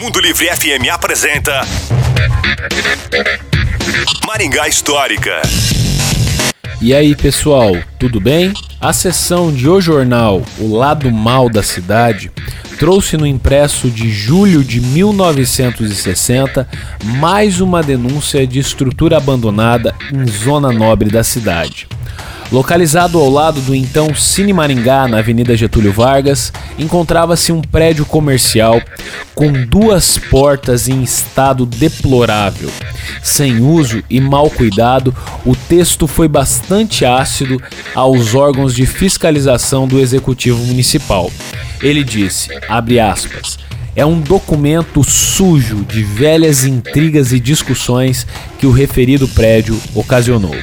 Mundo Livre FM apresenta Maringá Histórica. E aí, pessoal, tudo bem? A sessão de O Jornal, O Lado Mal da Cidade, trouxe no impresso de julho de 1960 mais uma denúncia de estrutura abandonada em zona nobre da cidade. Localizado ao lado do então Cine Maringá, na Avenida Getúlio Vargas, encontrava-se um prédio comercial com duas portas em estado deplorável. Sem uso e mal cuidado, o texto foi bastante ácido aos órgãos de fiscalização do Executivo Municipal. Ele disse, aspas, é um documento sujo de velhas intrigas e discussões que o referido prédio ocasionou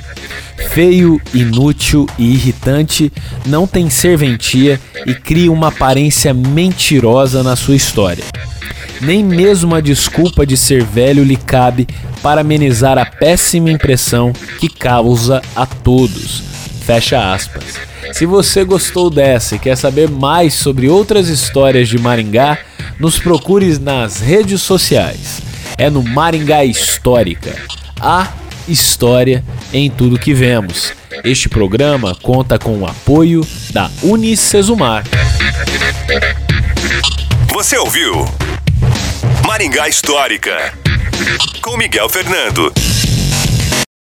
feio, inútil e irritante, não tem serventia e cria uma aparência mentirosa na sua história. Nem mesmo a desculpa de ser velho lhe cabe para amenizar a péssima impressão que causa a todos. Fecha aspas. Se você gostou dessa e quer saber mais sobre outras histórias de Maringá, nos procure nas redes sociais. É no Maringá Histórica. A história em tudo que vemos. Este programa conta com o apoio da Unicesumar. Você ouviu Maringá Histórica com Miguel Fernando.